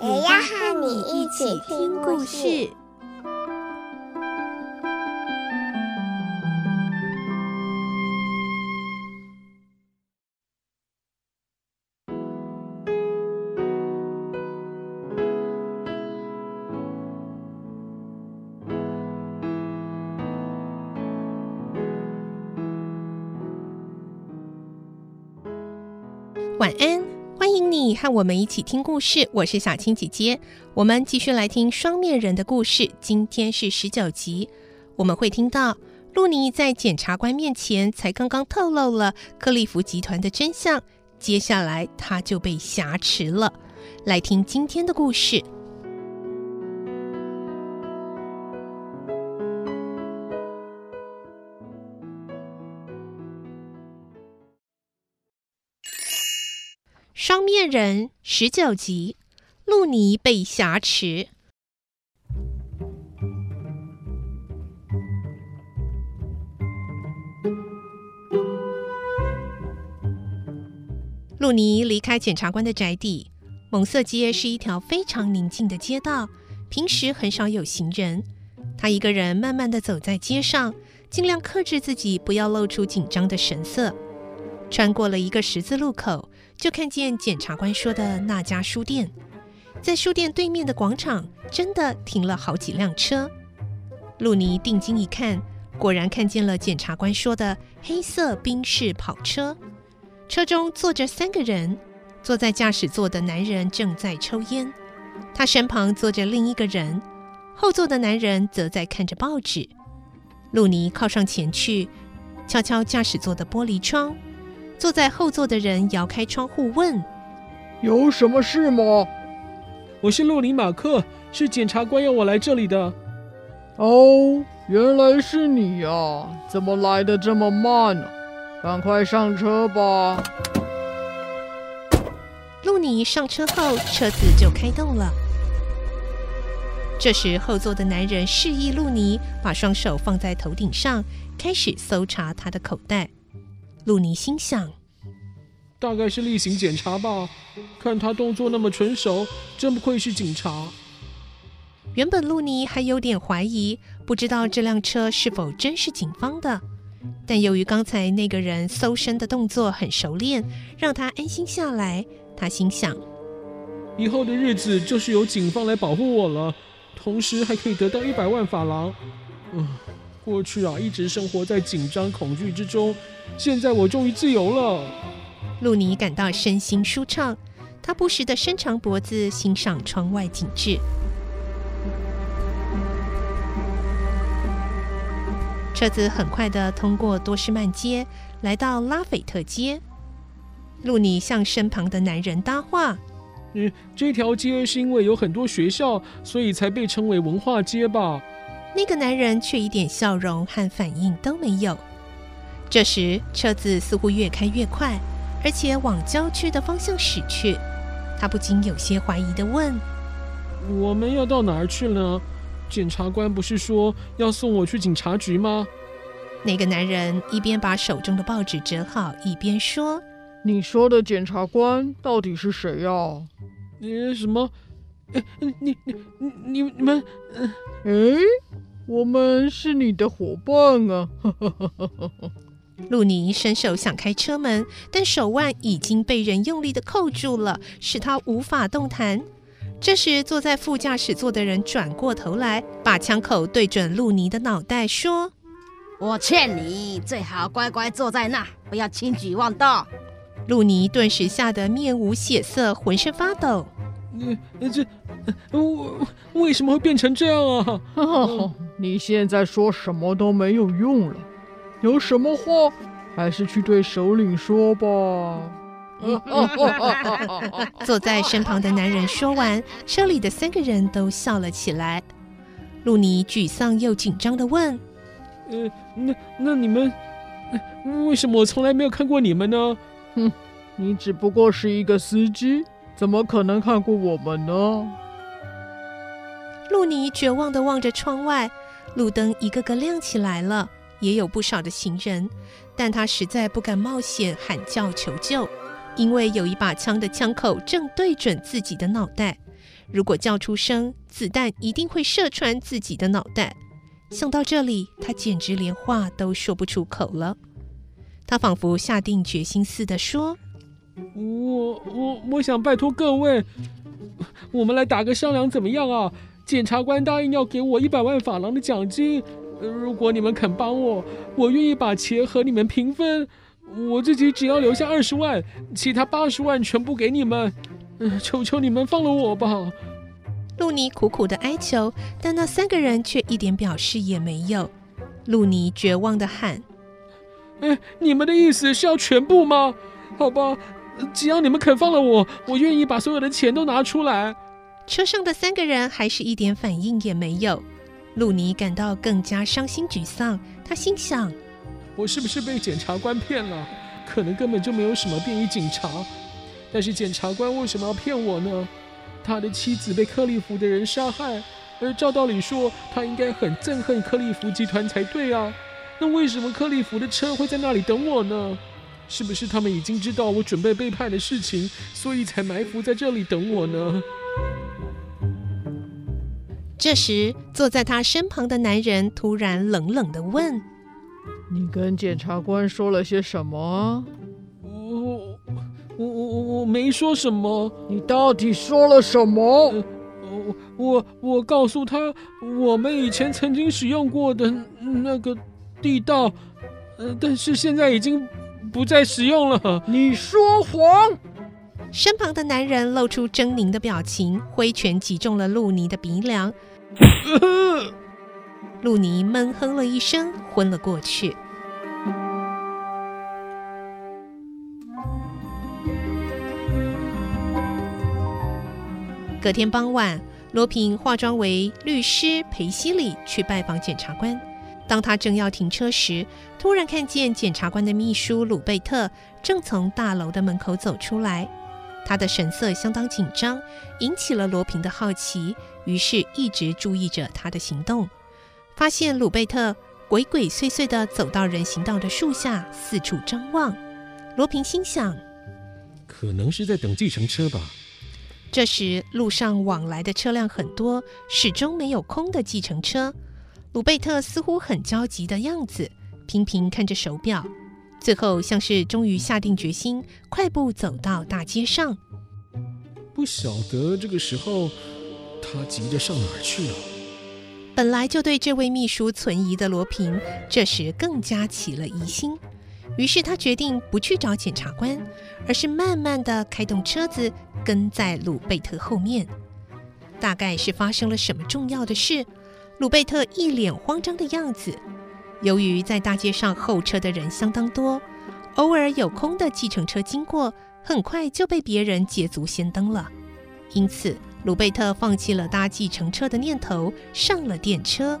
也要和你一起听故事。晚安，迎你和我们一起听故事。我是小青姐姐，我们继续来听双面人的故事。今天是十九集，我们会听到露妮在检察官面前才刚刚透露了克利夫集团的真相，接下来他就被挟持了。来听今天的故事。双面人十九集，露妮被挟持。露妮离开检察官的宅邸。蒙瑟街是一条非常宁静的街道，平时很少有行人。她一个人慢慢的走在街上，尽量克制自己，不要露出紧张的神色。穿过了一个十字路口，就看见检察官说的那家书店。在书店对面的广场，真的停了好几辆车。露妮定睛一看，果然看见了检察官说的黑色宾士跑车。车中坐着三个人，坐在驾驶座的男人正在抽烟，他身旁坐着另一个人，后座的男人则在看着报纸。露妮靠上前去，敲敲驾驶座的玻璃窗。坐在后座的人摇开窗户问：“有什么事吗？”“我是洛里马克，是检察官要我来这里的。”“哦，原来是你呀！怎么来的这么慢呢？赶快上车吧。”路尼上车后，车子就开动了。这时，后座的男人示意路尼把双手放在头顶上，开始搜查他的口袋。露妮心想：“大概是例行检查吧，看他动作那么纯熟，真不愧是警察。”原本露妮还有点怀疑，不知道这辆车是否真是警方的。但由于刚才那个人搜身的动作很熟练，让他安心下来。他心想：“以后的日子就是由警方来保护我了，同时还可以得到一百万法郎。”嗯。过去啊，一直生活在紧张恐惧之中，现在我终于自由了。露妮感到身心舒畅，她不时的伸长脖子欣赏窗外景致。车子很快的通过多士曼街，来到拉斐特街。露妮向身旁的男人搭话：“嗯，这条街是因为有很多学校，所以才被称为文化街吧？”那个男人却一点笑容和反应都没有。这时，车子似乎越开越快，而且往郊区的方向驶去。他不禁有些怀疑地问：“我们要到哪儿去呢？检察官不是说要送我去警察局吗？”那个男人一边把手中的报纸折好，一边说：“你说的检察官到底是谁呀？”“你什么？哎，你你你你你们……哎。”我们是你的伙伴啊！露尼伸手想开车门，但手腕已经被人用力的扣住了，使他无法动弹。这时，坐在副驾驶座的人转过头来，把枪口对准露尼的脑袋，说：“我劝你最好乖乖坐在那，不要轻举妄动。”露尼顿时吓得面无血色，浑身发抖。呃，这，我为什么会变成这样啊？你现在说什么都没有用了，有什么话还是去对首领说吧。坐在身旁的男人说完，车里的三个人都笑了起来。露妮沮丧又紧张地问：“呃，那那你们，为什么我从来没有看过你们呢？”“哼，你只不过是一个司机，怎么可能看过我们呢？”露妮绝望地望着窗外，路灯一个个亮起来了，也有不少的行人，但她实在不敢冒险喊叫求救。因为有一把枪的枪口正对准自己的脑袋，如果叫出声，子弹一定会射穿自己的脑袋。想到这里，他简直连话都说不出口了。他仿佛下定决心似的说：“我我我想拜托各位，我们来打个商量，怎么样啊？检察官答应要给我一百万法郎的奖金，如果你们肯帮我，我愿意把钱和你们平分。”我自己只要留下二十万，其他八十万全部给你们。嗯，求求你们放了我吧。露妮苦苦的哀求，但那三个人却一点表示也没有。露妮绝望的喊：“哎，你们的意思是要全部吗？好吧，只要你们肯放了我，我愿意把所有的钱都拿出来。”车上的三个人还是一点反应也没有。露妮感到更加伤心沮丧，她心想。我是不是被检察官骗了？可能根本就没有什么便衣警察，但是检察官为什么要骗我呢？他的妻子被克利夫的人杀害，而照道理说，他应该很憎恨克利夫集团才对啊。那为什么克利夫的车会在那里等我呢？是不是他们已经知道我准备背叛的事情，所以才埋伏在这里等我呢？这时，坐在他身旁的男人突然冷冷地问。你跟检察官说了些什么？我我我我没说什么。你到底说了什么？我我我告诉他，我们以前曾经使用过的那个地道，呃，但是现在已经不再使用了。你说谎！身旁的男人露出狰狞的表情，挥拳击中了露妮的鼻梁。露妮闷哼了一声，昏了过去。隔天傍晚，罗平化妆为律师裴西里去拜访检察官。当他正要停车时，突然看见检察官的秘书鲁贝特正从大楼的门口走出来。他的神色相当紧张，引起了罗平的好奇，于是一直注意着他的行动。发现鲁贝特鬼鬼祟祟地走到人行道的树下，四处张望。罗平心想，可能是在等计程车吧。这时，路上往来的车辆很多，始终没有空的计程车。鲁贝特似乎很焦急的样子，频频看着手表，最后像是终于下定决心，快步走到大街上。不晓得这个时候，他急着上哪儿去了。本来就对这位秘书存疑的罗平，这时更加起了疑心。于是他决定不去找检察官，而是慢慢的开动车子，跟在鲁贝特后面。大概是发生了什么重要的事，鲁贝特一脸慌张的样子。由于在大街上候车的人相当多，偶尔有空的计程车经过，很快就被别人捷足先登了。因此，鲁贝特放弃了搭计程车的念头，上了电车。